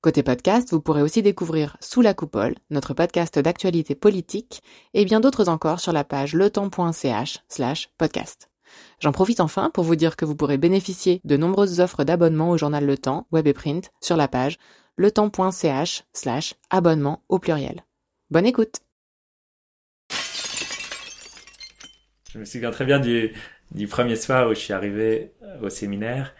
Côté podcast, vous pourrez aussi découvrir Sous la coupole, notre podcast d'actualité politique, et bien d'autres encore sur la page letemps.ch slash podcast. J'en profite enfin pour vous dire que vous pourrez bénéficier de nombreuses offres d'abonnement au journal Le Temps, web et print, sur la page letemps.ch slash abonnement au pluriel. Bonne écoute Je me souviens très bien du, premier soir où je suis arrivé au séminaire.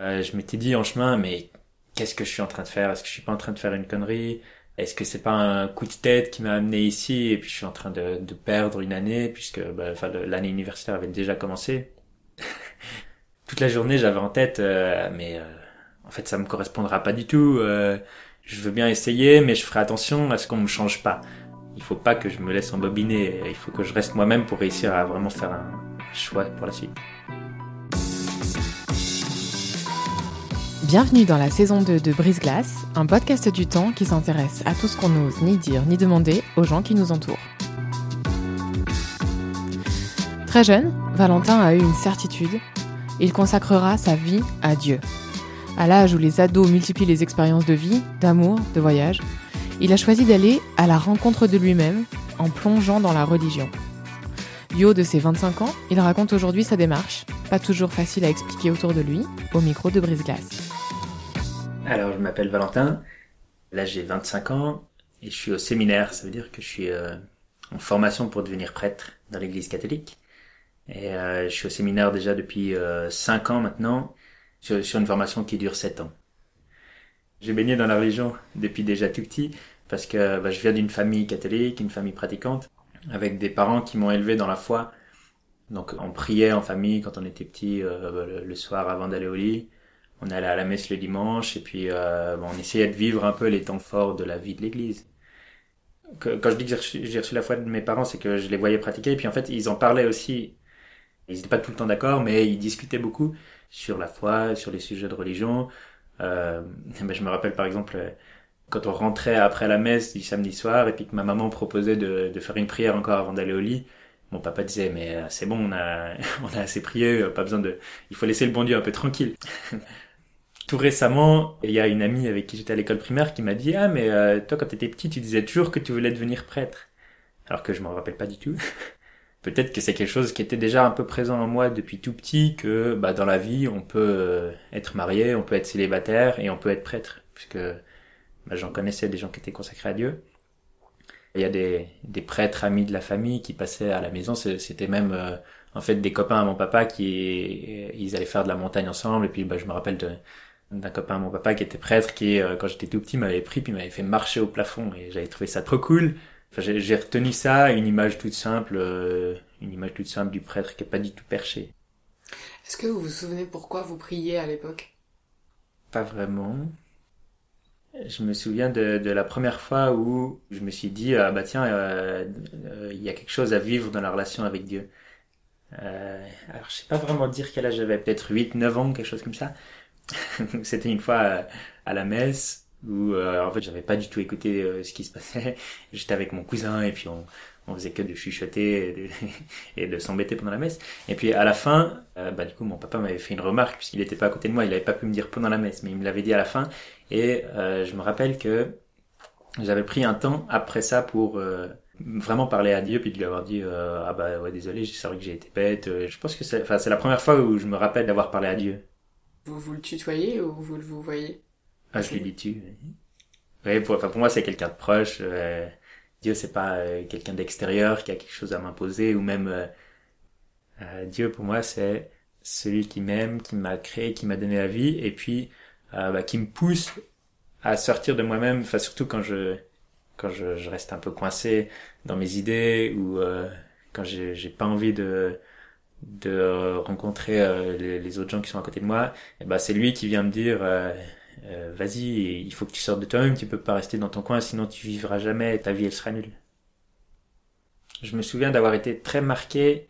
Euh, je m'étais dit en chemin, mais qu'est-ce que je suis en train de faire? Est-ce que je suis pas en train de faire une connerie? Est-ce que c'est pas un coup de tête qui m'a amené ici et puis je suis en train de, de perdre une année puisque bah, l'année universitaire avait déjà commencé? Toute la journée j'avais en tête, euh, mais euh, en fait ça me correspondra pas du tout. Euh, je veux bien essayer, mais je ferai attention à ce qu'on me change pas. Il faut pas que je me laisse embobiner. Il faut que je reste moi-même pour réussir à vraiment faire un choix pour la suite. Bienvenue dans la saison 2 de Brise Glace, un podcast du temps qui s'intéresse à tout ce qu'on n'ose ni dire ni demander aux gens qui nous entourent. Très jeune, Valentin a eu une certitude. Il consacrera sa vie à Dieu. À l'âge où les ados multiplient les expériences de vie, d'amour, de voyage, il a choisi d'aller à la rencontre de lui-même en plongeant dans la religion. Du de ses 25 ans, il raconte aujourd'hui sa démarche, pas toujours facile à expliquer autour de lui, au micro de Brise Glace. Alors, je m'appelle Valentin. Là, j'ai 25 ans et je suis au séminaire. Ça veut dire que je suis euh, en formation pour devenir prêtre dans l'église catholique. Et euh, je suis au séminaire déjà depuis euh, 5 ans maintenant, sur, sur, une formation qui dure 7 ans. J'ai baigné dans la religion depuis déjà tout petit, parce que bah, je viens d'une famille catholique, une famille pratiquante, avec des parents qui m'ont élevé dans la foi. Donc on priait en famille quand on était petit, euh, le, le soir avant d'aller au lit on allait à la messe le dimanche et puis euh, on essayait de vivre un peu les temps forts de la vie de l'Église. Quand je dis que j'ai reçu, la foi de mes parents, c'est que je les voyais pratiquer et puis en fait ils en parlaient aussi. Ils n'étaient pas tout le temps d'accord, mais ils discutaient beaucoup sur la foi, sur les sujets de religion. Euh, ben, je me rappelle par exemple quand on rentrait après la messe du samedi soir et puis que ma maman proposait de, de faire une prière encore avant d'aller au lit. Mon papa disait mais euh, c'est bon, on a on a assez prié, pas besoin de, il faut laisser le bon Dieu un peu tranquille. tout récemment, il y a une amie avec qui j'étais à l'école primaire qui m'a dit ah mais euh, toi quand t'étais petit tu disais toujours que tu voulais devenir prêtre, alors que je m'en rappelle pas du tout. Peut-être que c'est quelque chose qui était déjà un peu présent en moi depuis tout petit que bah dans la vie on peut euh, être marié, on peut être célibataire et on peut être prêtre puisque bah, j'en connaissais des gens qui étaient consacrés à Dieu. Il y a des, des prêtres amis de la famille qui passaient à la maison, c'était même euh, en fait des copains à mon papa qui ils allaient faire de la montagne ensemble et puis bah, je me rappelle de d'un copain mon papa qui était prêtre qui euh, quand j'étais tout petit m'avait pris puis m'avait fait marcher au plafond et j'avais trouvé ça trop cool. Enfin j'ai retenu ça une image toute simple euh, une image toute simple du prêtre qui est pas du tout perché. Est-ce que vous vous souvenez pourquoi vous priez à l'époque? Pas vraiment. Je me souviens de, de, la première fois où je me suis dit ah bah tiens euh, il y a quelque chose à vivre dans la relation avec Dieu. Alors je sais pas vraiment dire quel âge j'avais peut-être 8 9 ans quelque chose comme ça C'était une fois euh, à, la messe où euh, en fait j'avais pas du tout écouté euh, ce qui se passait. J'étais avec mon cousin et puis on, on faisait que de chuchoter et de, s'embêter pendant la messe. Et puis à la fin, bah du coup mon papa m'avait fait une remarque puisqu'il était pas à côté de moi, il avait pas pu me dire pendant la messe, mais il me l'avait dit à la fin. Et je me rappelle que j'avais pris un temps après ça pour vraiment parler à Dieu puis de lui avoir dit ah bah ouais désolé, c'est vrai que j'ai été bête. Je pense que c'est, enfin c'est la première fois où je me rappelle d'avoir parlé à Dieu. Vous vous le tutoyez ou vous le vous voyez? Ah, je tu. Oui, pour, enfin, pour moi, c'est quelqu'un de proche. Euh, Dieu, c'est pas euh, quelqu'un d'extérieur qui a quelque chose à m'imposer ou même euh, euh, Dieu, pour moi, c'est celui qui m'aime, qui m'a créé, qui m'a donné la vie et puis bah, qui me pousse à sortir de moi-même. Enfin, surtout quand je quand je, je, reste un peu coincé dans mes idées ou quand j'ai pas envie de de rencontrer euh, les, autres gens qui sont à côté de moi, et ben c'est lui qui vient me dire euh, euh, vas-y, il faut que tu sortes de toi-même, tu peux pas rester dans ton coin, sinon tu vivras jamais, ta vie elle sera nulle. Je me souviens d'avoir été très marqué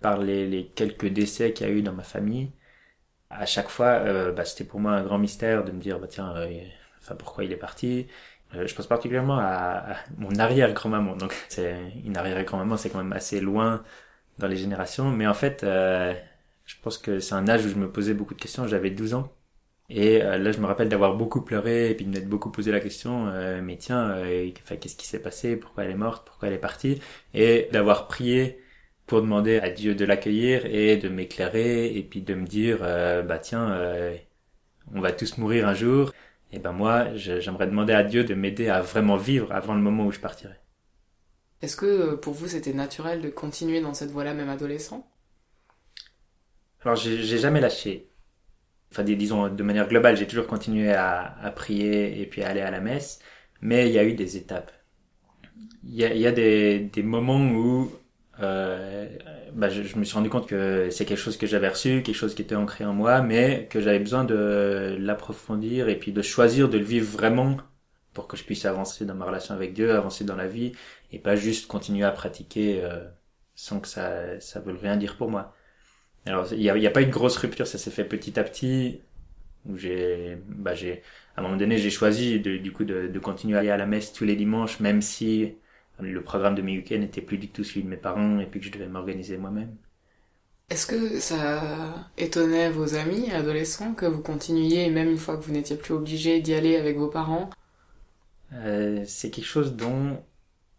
par les, les quelques décès qu'il y a eu dans ma famille, à chaque fois, euh, bah, c'était pour moi un grand mystère de me dire, bah tiens, euh, enfin pourquoi il est parti. Euh, je pense particulièrement à, à mon arrière-grand-maman. Donc c'est une arrière-grand-maman, c'est quand même assez loin dans les générations, mais en fait, euh, je pense que c'est un âge où je me posais beaucoup de questions. J'avais 12 ans. Et euh, là, je me rappelle d'avoir beaucoup pleuré et puis de m'être beaucoup posé la question, euh, mais tiens, enfin, qu'est-ce qui s'est passé? Pourquoi elle est morte? Pourquoi elle est partie? Et d'avoir prié pour demander à Dieu de l'accueillir et de m'éclairer et puis de me dire euh, bah tiens euh, on va tous mourir un jour et ben moi j'aimerais demander à Dieu de m'aider à vraiment vivre avant le moment où je partirai. Est-ce que euh, pour vous c'était naturel de continuer dans cette voie-là même adolescent? Alors j'ai jamais lâché. Enfin disons de manière globale j'ai toujours continué à, à, prier et puis à aller à la messe mais il y a eu des étapes. Il y a, il y a des, des moments où euh, bah, je, je, me suis rendu compte que c'est quelque chose que j'avais reçu, quelque chose qui était ancré en moi, mais que j'avais besoin de l'approfondir et puis de choisir de le vivre vraiment pour que je puisse avancer dans ma relation avec Dieu, avancer dans la vie et pas juste continuer à pratiquer euh, sans que ça ça veuille rien dire pour moi. Alors il y a, y a, pas une grosse rupture, ça s'est fait petit à petit où j'ai bah j'ai à un moment donné j'ai choisi de, du coup de, de continuer à aller à la messe tous les dimanches même si le programme de mes week-ends n'était plus du tout celui de mes parents et puis que je devais m'organiser moi-même. Est-ce que ça étonnait vos amis adolescents que vous continuiez, même une fois que vous n'étiez plus obligé d'y aller avec vos parents? Euh, C'est quelque chose dont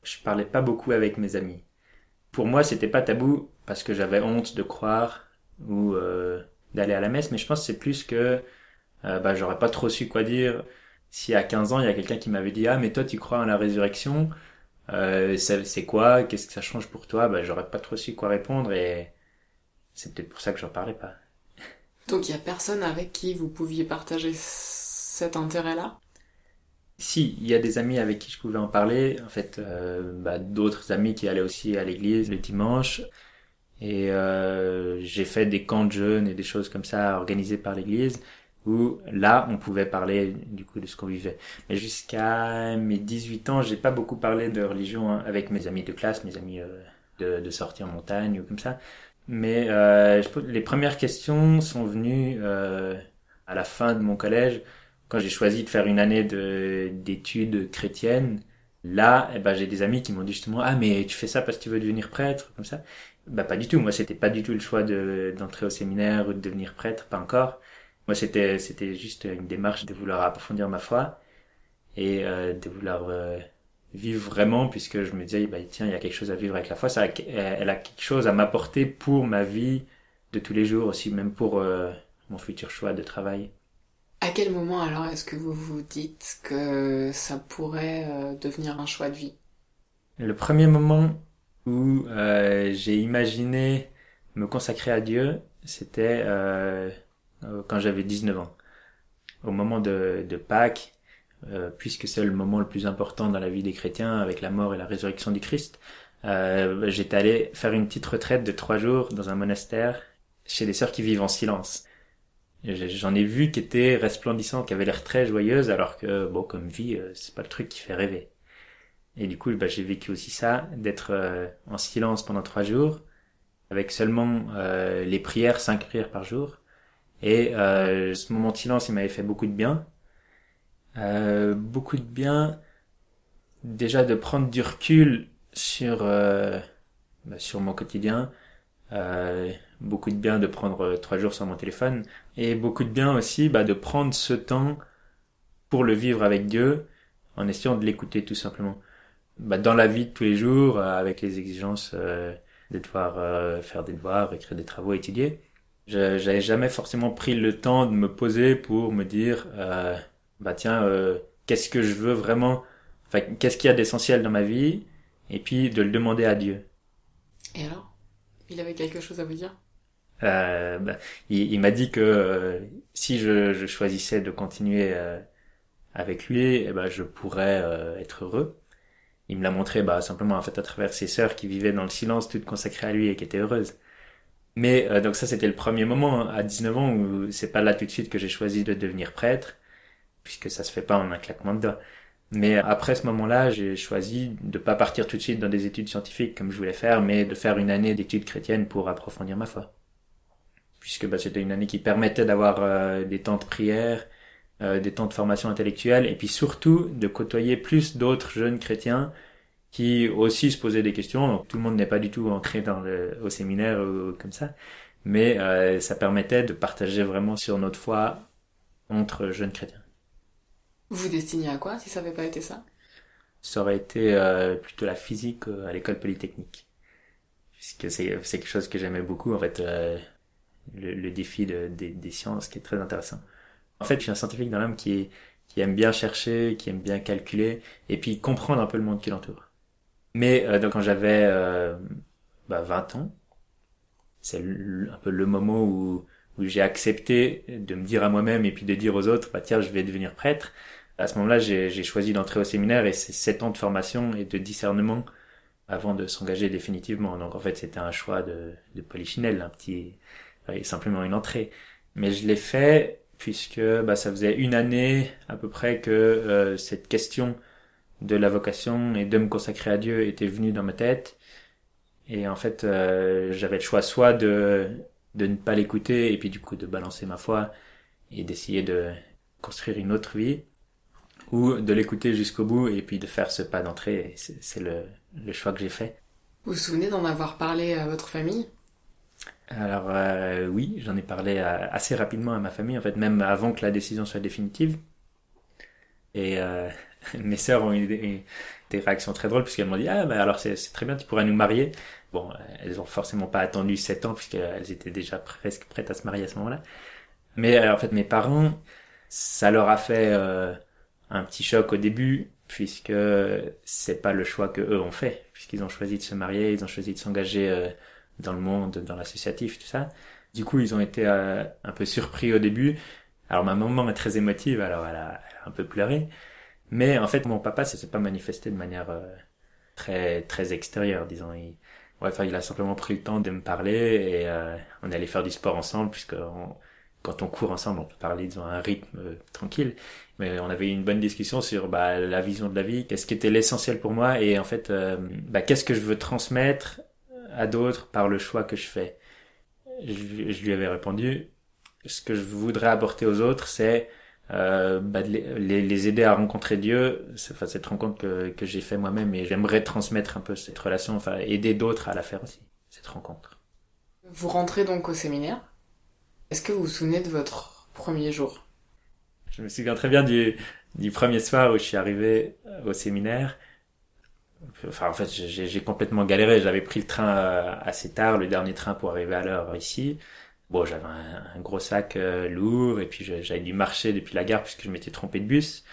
je parlais pas beaucoup avec mes amis. Pour moi, c'était pas tabou parce que j'avais honte de croire ou euh, d'aller à la messe, mais je pense que c'est plus que euh, bah, j'aurais pas trop su quoi dire. Si à 15 ans, il y a quelqu'un qui m'avait dit Ah, mais toi, tu crois en la résurrection euh, c'est quoi? Qu'est-ce que ça change pour toi bah, J'aurais pas trop su quoi répondre et c'est peut-être pour ça que j'en parlais pas. Donc il y a personne avec qui vous pouviez partager cet intérêt-là? Si, il y a des amis avec qui je pouvais en parler. En fait, euh, bah, d'autres amis qui allaient aussi à l'église le dimanche. Et euh, j'ai fait des camps de jeunes et des choses comme ça organisées par l'église où là on pouvait parler du coup de ce qu'on vivait. Mais jusqu'à mes 18 ans, j'ai pas beaucoup parlé de religion hein, avec mes amis de classe, mes amis euh, de, de sortie en montagne ou comme ça. Mais euh, je, les premières questions sont venues euh, à la fin de mon collège, quand j'ai choisi de faire une année d'études chrétiennes. Là, eh ben, j'ai des amis qui m'ont dit justement ah mais tu fais ça parce que tu veux devenir prêtre comme ça. Bah pas du tout. Moi c'était pas du tout le choix de d'entrer au séminaire ou de devenir prêtre, pas encore. Moi, c'était c'était juste une démarche de vouloir approfondir ma foi et euh, de vouloir euh, vivre vraiment, puisque je me disais, bah, tiens, il y a quelque chose à vivre avec la foi. Ça, elle a quelque chose à m'apporter pour ma vie de tous les jours aussi, même pour euh, mon futur choix de travail. À quel moment alors est-ce que vous vous dites que ça pourrait euh, devenir un choix de vie? Le premier moment où euh, j'ai imaginé me consacrer à Dieu, c'était euh, quand j'avais 19 ans. Au moment de, Pâques, puisque c'est le moment le plus important dans la vie des chrétiens avec la mort et la résurrection du Christ, j'étais allé faire une petite retraite de trois jours dans un monastère chez des sœurs qui vivent en silence. J'en ai vu qui étaient resplendissantes, qui avaient l'air très joyeuses, alors que, bon, comme vie, euh, c'est pas le truc qui fait rêver. Et du coup, bah, j'ai vécu aussi ça, d'être euh, en silence pendant trois jours, avec seulement euh, les prières, cinq prières par jour, et euh, ce moment de silence, il m'avait fait beaucoup de bien. Euh, beaucoup de bien, déjà de prendre du recul sur bah, sur mon quotidien. Euh, beaucoup de bien de prendre trois jours sans mon téléphone et beaucoup de bien aussi bah, de prendre ce temps pour le vivre avec Dieu en essayant de l'écouter tout simplement. Bah, dans la vie de tous les jours, euh, avec les exigences euh, de devoir euh, faire des devoirs, écrire des travaux, étudier, j'avais jamais forcément pris le temps de me poser pour me dire euh, bah tiens euh, qu'est-ce que je veux vraiment? Enfin qu'est-ce qu'il y a d'essentiel dans ma vie? Et puis de le demander à Dieu. Et alors? Il avait quelque chose à vous dire? Euh, bah, il, il m'a dit que euh, si je, je, choisissais de continuer euh, avec lui eh ben je pourrais euh, être heureux il me l'a montré bah simplement en fait à travers ses sœurs qui vivaient dans le silence toutes consacrées à lui et qui étaient heureuses mais euh, donc ça c'était le premier moment hein, à 19 ans où c'est pas là tout de suite que j'ai choisi de devenir prêtre puisque ça se fait pas en un claquement de doigts. Mais après ce moment-là, j'ai choisi de pas partir tout de suite dans des études scientifiques comme je voulais faire, mais de faire une année d'études chrétiennes pour approfondir ma foi. Puisque bah, c'était une année qui permettait d'avoir euh, des temps de prière, euh, des temps de formation intellectuelle, et puis surtout de côtoyer plus d'autres jeunes chrétiens qui aussi se posaient des questions. Donc, tout le monde n'est pas du tout entré dans le, au séminaire ou comme ça, mais euh, ça permettait de partager vraiment sur notre foi entre jeunes chrétiens. Vous vous destiniez à quoi si ça n'avait pas été ça? Ça aurait été euh, plutôt la physique euh, à l'école polytechnique. Puisque c'est, c'est quelque chose que j'aimais beaucoup, en fait, euh, le, le, défi de, de, des sciences qui est très intéressant. En fait, je suis un scientifique dans l'âme qui, qui aime bien chercher, qui aime bien calculer, et puis comprendre un peu le monde qui l'entoure. Mais euh, donc quand j'avais euh, bah, 20 ans, c'est un peu le moment où, où j'ai accepté de me dire à moi-même et puis de dire aux autres, bah tiens, je vais devenir prêtre à ce moment-là, j'ai choisi d'entrer au séminaire et c'est sept ans de formation et de discernement avant de s'engager définitivement. Donc en fait, c'était un choix de, de polichinelle, un petit, simplement une entrée. Mais je l'ai fait puisque bah, ça faisait une année à peu près que euh, cette question de la vocation et de me consacrer à Dieu était venue dans ma tête. Et en fait, euh, j'avais le choix soit de, de ne pas l'écouter et puis du coup de balancer ma foi et d'essayer de construire une autre vie, ou de l'écouter jusqu'au bout et puis de faire ce pas d'entrée. C'est le, le, choix que j'ai fait. Vous vous souvenez d'en avoir parlé à votre famille? Alors euh, oui, j'en ai parlé assez rapidement à ma famille, en fait même avant que la décision soit définitive. Et euh, mes sœurs ont eu des, réactions très drôles puisqu'elles m'ont dit ah ben alors c'est très bien, tu pourrais nous marier. Bon, elles ont forcément pas attendu sept ans puisqu'elles étaient déjà presque prêtes à se marier à ce moment-là. Mais euh, en fait mes parents, ça leur a fait euh, un petit choc au début puisque c'est pas le choix que eux ont fait puisqu'ils ont choisi de se marier, ils ont choisi de s'engager euh, dans le monde, dans l'associatif, tout ça. Du coup, ils ont été euh, un peu surpris au début. Alors ma maman est très émotive, alors elle a, un peu pleuré. Mais en fait, mon papa, ça s'est pas manifesté de manière euh, très très extérieure, disons. Il, ouais, enfin, il a simplement pris le temps de me parler et euh, on allait faire du sport ensemble puisque on, quand on court ensemble, on peut parler disons à un rythme euh, tranquille. Mais on avait eu une bonne discussion sur bah, la vision de la vie, qu'est-ce qui était l'essentiel pour moi et en fait, euh, bah, qu'est-ce que je veux transmettre à d'autres par le choix que je fais. Je, je, lui avais répondu, ce que je voudrais apporter aux autres, c'est euh, bah, les, les, aider à rencontrer Dieu, c'est enfin, cette rencontre que, que j'ai fait moi-même et j'aimerais transmettre un peu cette relation, enfin aider d'autres à la faire aussi, cette rencontre. Vous rentrez donc au séminaire est-ce que vous vous souvenez de votre premier jour? Je me souviens très bien du, du premier soir où je suis arrivé au séminaire. Enfin, en fait, j'ai complètement galéré. J'avais pris le train euh, assez tard, le dernier train pour arriver à l'heure ici. Bon, j'avais un, gros sac euh, lourd et puis j'avais dû marcher depuis la gare puisque je m'étais trompé de bus.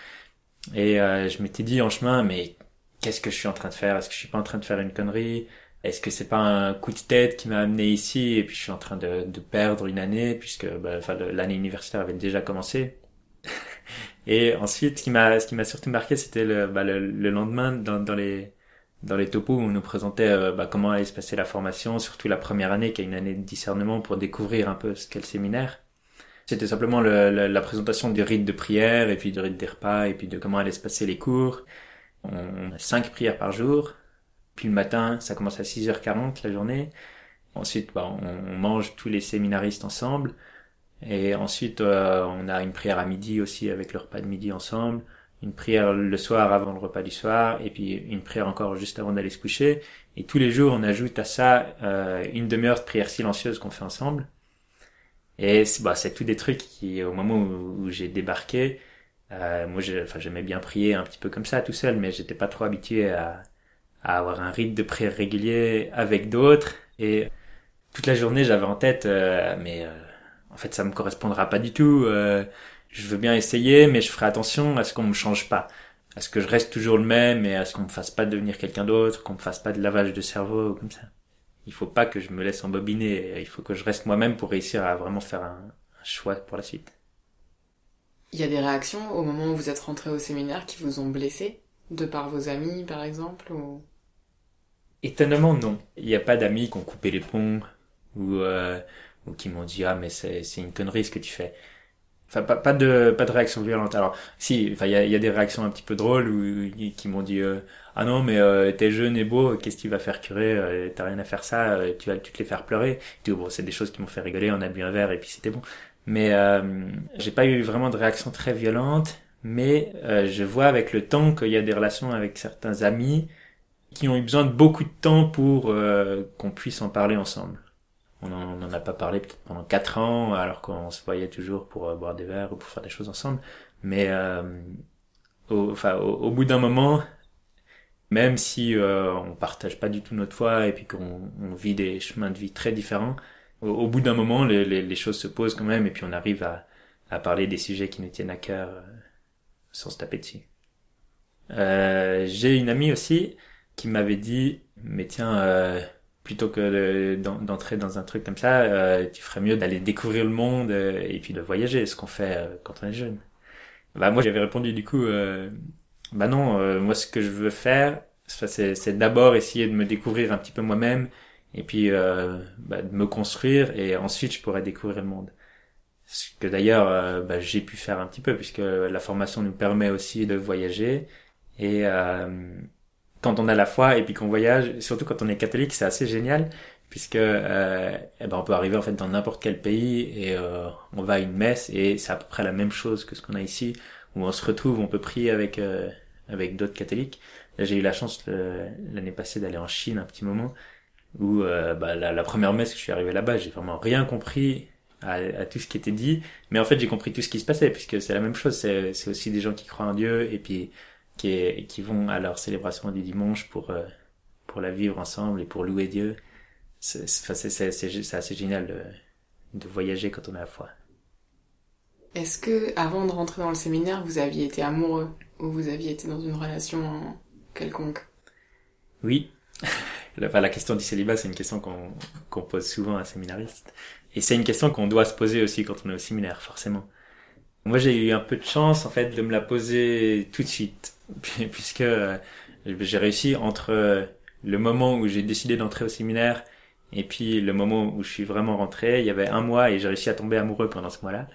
Et euh, je m'étais dit en chemin, mais qu'est-ce que je suis en train de faire? Est-ce que je suis pas en train de faire une connerie? Est-ce que c'est pas un coup de tête qui m'a amené ici et puis je suis en train de, de perdre une année puisque bah, l'année universitaire avait déjà commencé. et ensuite, ce qui m'a ce qui m'a surtout marqué, c'était le, bah, le, lendemain dans, dans les dans les topos on nous présentait euh, bah, comment allait se passer la formation, surtout la première année qui est une année de discernement pour découvrir un peu ce qu'est le séminaire. C'était simplement le, la présentation du rite de prière et puis du rite des repas et puis de comment allaient se passer les cours. On a cinq prières par jour puis le matin, ça commence à 6h40 la journée. Ensuite, bah, on, mange tous les séminaristes ensemble. Et ensuite, euh, on a une prière à midi aussi avec le repas de midi ensemble. Une prière le soir avant le repas du soir. Et puis une prière encore juste avant d'aller se coucher. Et tous les jours, on ajoute à ça euh, une demi-heure de prière silencieuse qu'on fait ensemble. Et c'est bah, tous des trucs qui, au moment où, j'ai débarqué, euh, moi j'aimais bien prier un petit peu comme ça tout seul, mais j'étais pas trop habitué à, à avoir un rythme de prière régulier avec d'autres. Et toute la journée, j'avais en tête, euh, mais euh, en fait, ça me correspondra pas du tout. Je veux bien essayer, mais je ferai attention à ce qu'on me change pas, à ce que je reste toujours le même et à ce qu'on me fasse pas devenir quelqu'un d'autre, qu'on me fasse pas de lavage de cerveau comme ça. Il faut pas que je me laisse embobiner. Il faut que je reste moi-même pour réussir à vraiment faire un, un choix pour la suite. Il y a des réactions au moment où vous êtes rentré au séminaire qui vous ont blessé de par vos amis, par exemple ou... Étonnamment, non. Il n'y a pas d'amis qui ont coupé les ponts ou, euh, ou qui m'ont dit ah mais c'est c'est une connerie ce que tu fais. Enfin, pas, pas de pas de réaction violente. Alors, si, enfin, il y a, y a des réactions un petit peu drôles où, qui m'ont dit euh, ah non mais euh, t'es jeune et beau, qu'est-ce que tu vas faire curer euh, T'as rien à faire ça, euh, tu vas tu te les faire pleurer. Et bon, c'est des choses qui m'ont fait rigoler. On a bu un verre et puis c'était bon. Mais j'ai pas eu vraiment de réaction très violente. Mais je vois avec le temps qu'il y a des relations avec certains amis qui ont eu besoin de beaucoup de temps pour qu'on puisse en parler ensemble. On n'en a pas parlé peut-être pendant quatre ans, alors qu'on se voyait toujours pour boire des verres ou pour faire des choses ensemble. Mais au, enfin, au bout d'un moment, même si euh, on partage pas du tout notre foi et puis qu'on on vit des chemins de vie très différents, au, bout d'un moment, les, les, les, choses se posent quand même et puis on arrive à, à parler des sujets qui nous tiennent à cœur euh, sans se taper dessus. Euh, J'ai une amie aussi qui m'avait dit, mais tiens, euh, plutôt que d'entrer dans un truc comme ça, euh, tu ferais mieux d'aller découvrir le monde et puis de voyager, ce qu'on fait quand on est jeune. Bah moi j'avais répondu du coup, bah non, euh, moi ce que je veux faire, c'est d'abord essayer de me découvrir un petit peu moi-même et puis euh, bah, de me construire et ensuite je pourrais découvrir le monde. Ce que d'ailleurs euh, bah, j'ai pu faire un petit peu puisque la formation nous permet aussi de voyager et quand on a la foi et puis qu'on voyage, surtout quand on est catholique, c'est assez génial puisque euh, eh ben on peut arriver en fait dans n'importe quel pays et on va à une messe et c'est à peu près la même chose que ce qu'on a ici où on se retrouve, on peut prier avec euh, avec d'autres catholiques. Là, j'ai eu la chance l'année passée d'aller en Chine un petit moment, où euh, bah, la, première messe que je suis arrivé là-bas, j'ai vraiment rien compris à, à, tout ce qui était dit, mais en fait j'ai compris tout ce qui se passait, puisque c'est la même chose. C'est aussi des gens qui croient en Dieu et puis qui, qui vont à leur célébration du dimanche pour euh, pour la vivre ensemble et pour louer Dieu. C'est, assez génial de, de voyager quand on a la foi. Est-ce que, avant de rentrer dans le séminaire, vous aviez été amoureux ou vous aviez été dans une relation quelconque? Oui. La, la question du célibat, c'est une question qu'on pose souvent à un séminariste. Et c'est une question qu'on doit se poser aussi quand on est au séminaire, forcément. Moi, j'ai eu un peu de chance, en fait, de me la poser tout de suite. Puisque euh, j'ai réussi entre euh, le moment où j'ai décidé d'entrer au séminaire et puis le moment où je suis vraiment rentré, il y avait un mois et j'ai réussi à tomber amoureux pendant ce mois-là.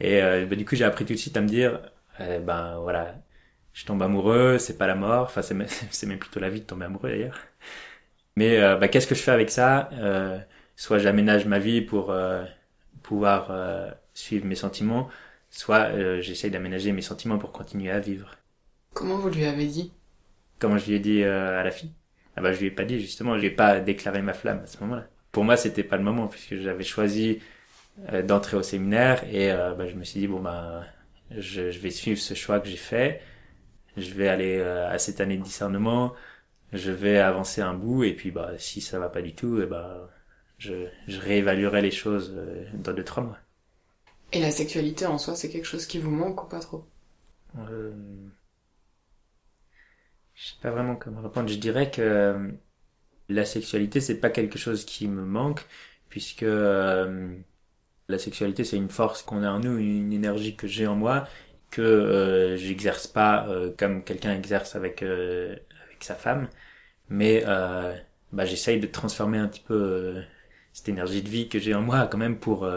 Et euh, bah, du coup, j'ai appris tout de suite à me dire, ben voilà, je tombe amoureux, c'est pas la mort, enfin c'est même, plutôt la vie de tomber amoureux d'ailleurs. Mais bah, qu'est-ce que je fais avec ça? Soit j'aménage ma vie pour pouvoir suivre mes sentiments, soit j'essaye d'aménager mes sentiments pour continuer à vivre. Comment vous lui avez dit? Comment je lui ai dit à la fille? Ah bah je lui ai pas dit justement, je lui ai pas déclaré ma flamme à ce moment-là. Pour moi, c'était pas le moment puisque j'avais choisi euh, d'entrer au séminaire et euh, bah, je me suis dit bon bah je, je, vais suivre ce choix que j'ai fait. Je vais aller euh, à cette année de discernement. Je vais avancer un bout et puis bah si ça va pas du tout et bah je, je réévaluerai les choses dans deux trois mois et la sexualité en soi c'est quelque chose qui vous manque ou pas trop? Euh... je sais pas vraiment comment répondre. Je dirais que la sexualité c'est pas quelque chose qui me manque puisque la sexualité, c'est une force qu'on a en nous, une énergie que j'ai en moi, que euh, j'exerce pas euh, comme quelqu'un exerce avec euh, avec sa femme, mais euh, bah, j'essaye de transformer un petit peu cette énergie de vie que j'ai en moi quand même pour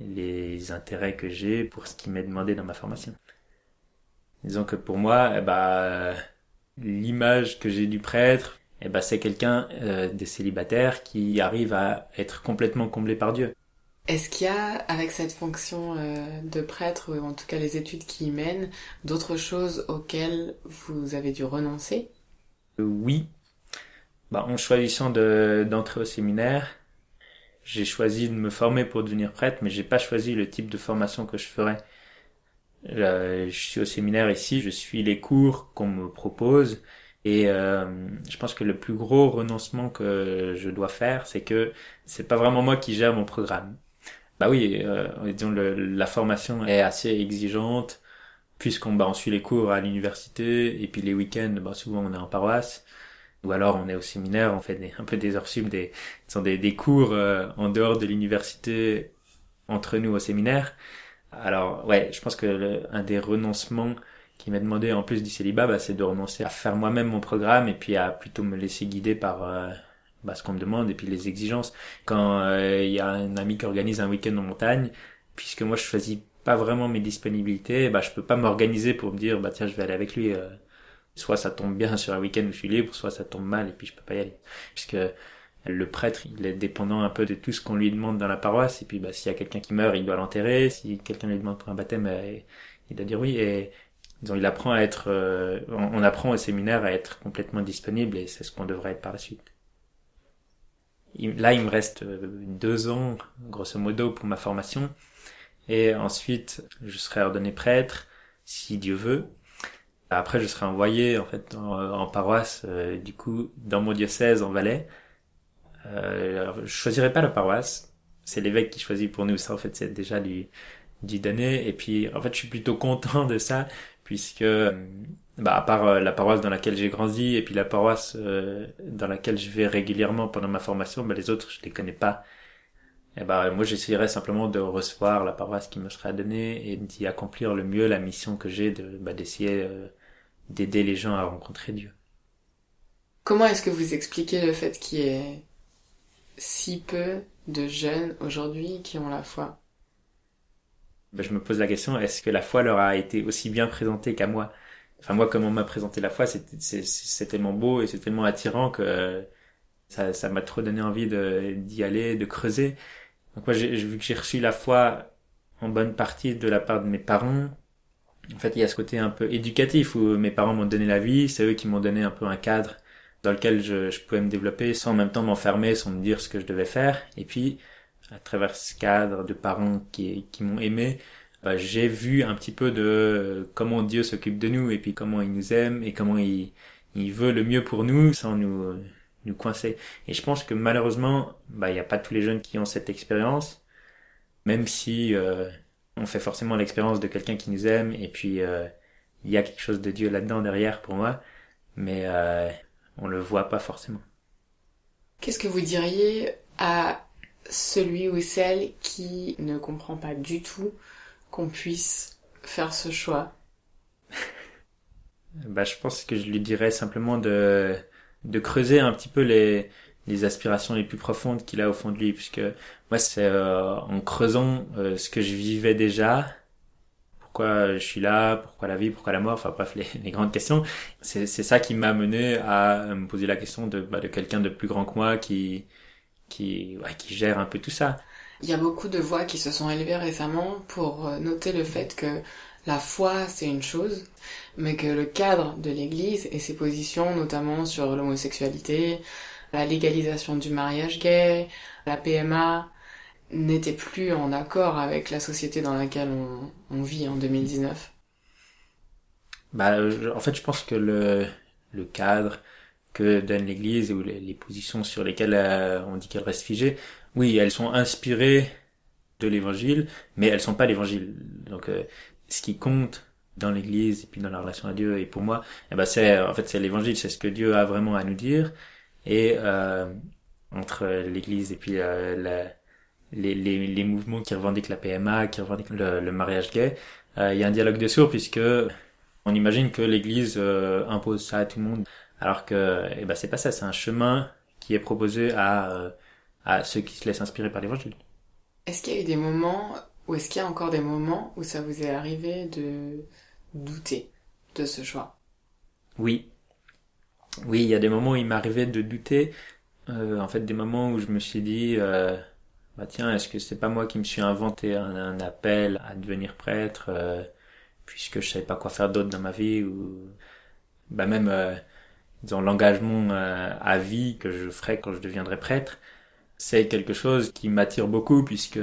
les intérêts que j'ai, pour ce qui m'est demandé dans ma formation. Disons que pour moi, eh bah, l'image que j'ai du prêtre, eh bah, c'est quelqu'un des célibataires qui arrive à être complètement comblé par Dieu. Est-ce qu'il y a, avec cette fonction euh, de prêtre, ou en tout cas les études qui y mènent, d'autres choses auxquelles vous avez dû renoncer? Euh, Oui. Bah, en choisissant d'entrer au séminaire, j'ai choisi de me former pour devenir prêtre, mais j'ai pas choisi le type de formation que je ferais. je suis au séminaire ici, je suis les cours qu'on me propose, et euh, je pense que le plus gros renoncement que je dois faire, c'est que c'est pas vraiment moi qui gère mon programme. Bah oui, euh, disons le, la formation est assez exigeante puisqu'on bah, on suit les cours à l'université et puis les week-ends, bah, souvent on est en paroisse ou alors on est au séminaire, on fait des, un peu des heures sub, des, sont des, cours euh, en dehors de l'université entre nous au séminaire. Alors ouais, je pense que un des renoncements qui m'a demandé en plus du célibat, bah, c'est de renoncer à faire moi-même mon programme et puis à plutôt me laisser guider par euh, bah, ce qu'on me demande et puis les exigences. Quand il euh, y a un ami qui organise un week-end en montagne, puisque moi je choisis pas vraiment mes disponibilités, bah je peux pas m'organiser pour me dire bah tiens je vais aller avec lui. Soit ça tombe bien sur un week-end où je suis libre, soit ça tombe mal et puis je peux pas y aller. Puisque le prêtre, il est dépendant un peu de tout ce qu'on lui demande dans la paroisse. Et puis, bah, s'il y a quelqu'un qui meurt, il doit l'enterrer. Si quelqu'un lui demande pour un baptême, euh, il doit dire oui. Et il apprend à être, euh, on apprend au séminaire à être complètement disponible et c'est ce qu'on devrait être par la suite. là, il me reste euh, deux ans, grosso modo, pour ma formation. Et ensuite, je serai ordonné prêtre, si Dieu veut. Après, je serai envoyé, en fait, en, paroisse, du coup, dans mon diocèse, en Valais. Euh, je choisirais pas la paroisse. C'est l'évêque qui choisit pour nous. Ça, en fait, c'est déjà du, du donné. Et puis, en fait, je suis plutôt content de ça, puisque, bah, à part euh, la paroisse dans laquelle j'ai grandi, et puis la paroisse euh, dans laquelle je vais régulièrement pendant ma formation, bah, les autres, je les connais pas. Et bah, moi, j'essayerais simplement de recevoir la paroisse qui me sera donnée et d'y accomplir le mieux la mission que j'ai de, bah, d'essayer euh, d'aider les gens à rencontrer Dieu. Comment est-ce que vous expliquez le fait qu'il y ait si peu de jeunes aujourd'hui qui ont la foi? Ben, Je me pose la question, est-ce que la foi leur a été aussi bien présentée qu'à moi? Enfin moi, comme on m'a présenté la foi, c'est tellement beau et c'est tellement attirant que ça m'a trop donné envie d'y aller, de creuser. Donc moi, vu que j'ai reçu la foi en bonne partie de la part de mes parents, en fait, il y a ce côté un peu éducatif où mes parents m'ont donné la vie, c'est eux qui m'ont donné un peu un cadre dans lequel je, je pouvais me développer sans en même temps m'enfermer, sans me dire ce que je devais faire. Et puis, à travers ce cadre de parents qui, m'ont aimé, bah, j'ai vu un petit peu de comment Dieu s'occupe de nous et puis comment il nous aime et comment il, il veut le mieux pour nous sans nous, nous coincer. Et je pense que malheureusement, bah, il n'y a pas tous les jeunes qui ont cette expérience, même si euh, on fait forcément l'expérience de quelqu'un qui nous aime et puis euh, il y a quelque chose de Dieu là-dedans derrière pour moi. Mais euh, on le voit pas forcément. Qu'est-ce que vous diriez à celui ou celle qui ne comprend pas du tout qu'on puisse faire ce choix? Bah, je pense que je lui dirais simplement de, de creuser un petit peu les, les aspirations les plus profondes qu'il a au fond de lui, puisque moi c'est euh, en creusant euh, ce que je vivais déjà pourquoi je suis là, pourquoi la vie, pourquoi la mort, enfin bref, les, les grandes questions. C'est ça qui m'a amené à me poser la question de, bah, de quelqu'un de plus grand que moi qui, qui, ouais, qui gère un peu tout ça. Il y a beaucoup de voix qui se sont élevées récemment pour euh, noter le fait que la foi, c'est une chose, mais que le cadre de l'Église et ses positions, notamment sur l'homosexualité, la légalisation du mariage gay, la PMA, n'était plus en accord avec la société dans laquelle on, vit en 2019 bah, En fait, je pense que le, cadre que donne l'Église ou les, positions sur lesquelles euh, on dit qu'elles restent figées, oui, elles sont inspirées de l'Évangile, mais elles sont pas l'Évangile. Donc, euh, ce qui compte dans l'Église et puis dans la relation à Dieu. Et pour moi, eh ben c'est en fait c'est l'Évangile, c'est ce que Dieu a vraiment à nous dire. Et euh, entre l'Église et puis la les, mouvements qui revendiquent la PMA, qui revendiquent le, mariage gay, euh, il y a un dialogue de sourds puisque on imagine que l'Église euh, impose ça à tout le monde, alors que eh ben c'est pas ça, c'est un chemin qui est proposé euh, à ceux qui se laissent inspirer par l'Évangile. Est-ce qu'il y a eu des moments ou est-ce qu'il y a encore des moments où ça vous est arrivé de douter de ce choix? Oui, oui, il y a des moments où il m'arrivait de douter. en fait, des moments où je me suis dit bah tiens, est-ce que c'est pas moi qui me suis inventé un, appel à devenir prêtre euh, puisque je savais pas quoi faire d'autre dans ma vie ou bah même euh, disons l'engagement euh, à vie que je ferai quand je deviendrai prêtre, c'est quelque chose qui m'attire beaucoup puisque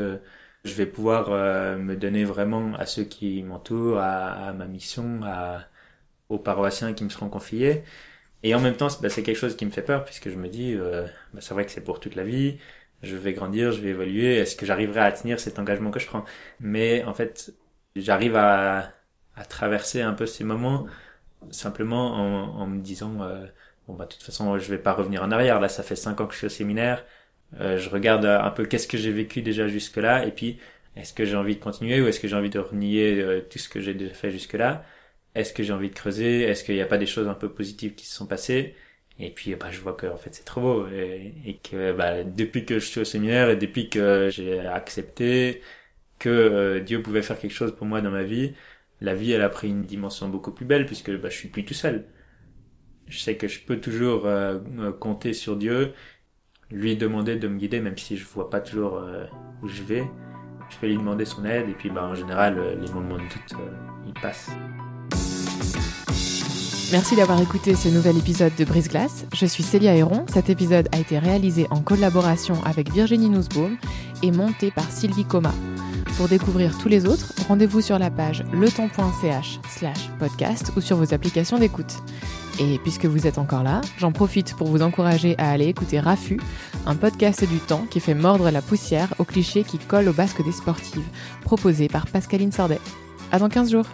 je vais pouvoir euh, me donner vraiment à ceux qui m'entourent, à, à, ma mission, à, aux paroissiens qui me seront confiés. Et en même temps, bah, c'est quelque chose qui me fait peur puisque je me dis, bah, c'est vrai que c'est pour toute la vie. Je vais grandir, je vais évoluer, est-ce que j'arriverai à tenir cet engagement que je prends? Mais en fait, j'arrive à, à traverser un peu ces moments simplement en, en me disant euh, bon bah de toute façon je vais pas revenir en arrière. Là ça fait cinq ans que je suis au séminaire euh, je regarde un peu qu'est-ce que j'ai vécu déjà jusque là et puis est-ce que j'ai envie de continuer ou est-ce que j'ai envie de renier euh, tout ce que j'ai déjà fait jusque là est-ce que j'ai envie de creuser? Est-ce qu'il n'y a pas des choses un peu positives qui se sont passées? Et puis bah, je vois que en fait c'est trop beau et, que bah, depuis que je suis au séminaire et depuis que j'ai accepté que euh, Dieu pouvait faire quelque chose pour moi dans ma vie, la vie elle a pris une dimension beaucoup plus belle puisque bah, je suis plus tout seul. Je sais que je peux toujours euh, compter sur Dieu, lui demander de me guider même si je vois pas toujours euh, où je vais. Je peux lui demander son aide et puis bah, en général les moments de doute ils passent. Merci d'avoir écouté ce nouvel épisode de Brise Glace. Je suis Célia Héron. Cet épisode a été réalisé en collaboration avec Virginie Nussbaum et monté par Sylvie Coma. Pour découvrir tous les autres, rendez-vous sur la page letemps.ch slash podcast ou sur vos applications d'écoute. Et puisque vous êtes encore là, j'en profite pour vous encourager à aller écouter Rafu, un podcast du temps qui fait mordre la poussière aux clichés qui collent au basque des sportives, proposé par Pascaline Sordet. À dans 15 jours!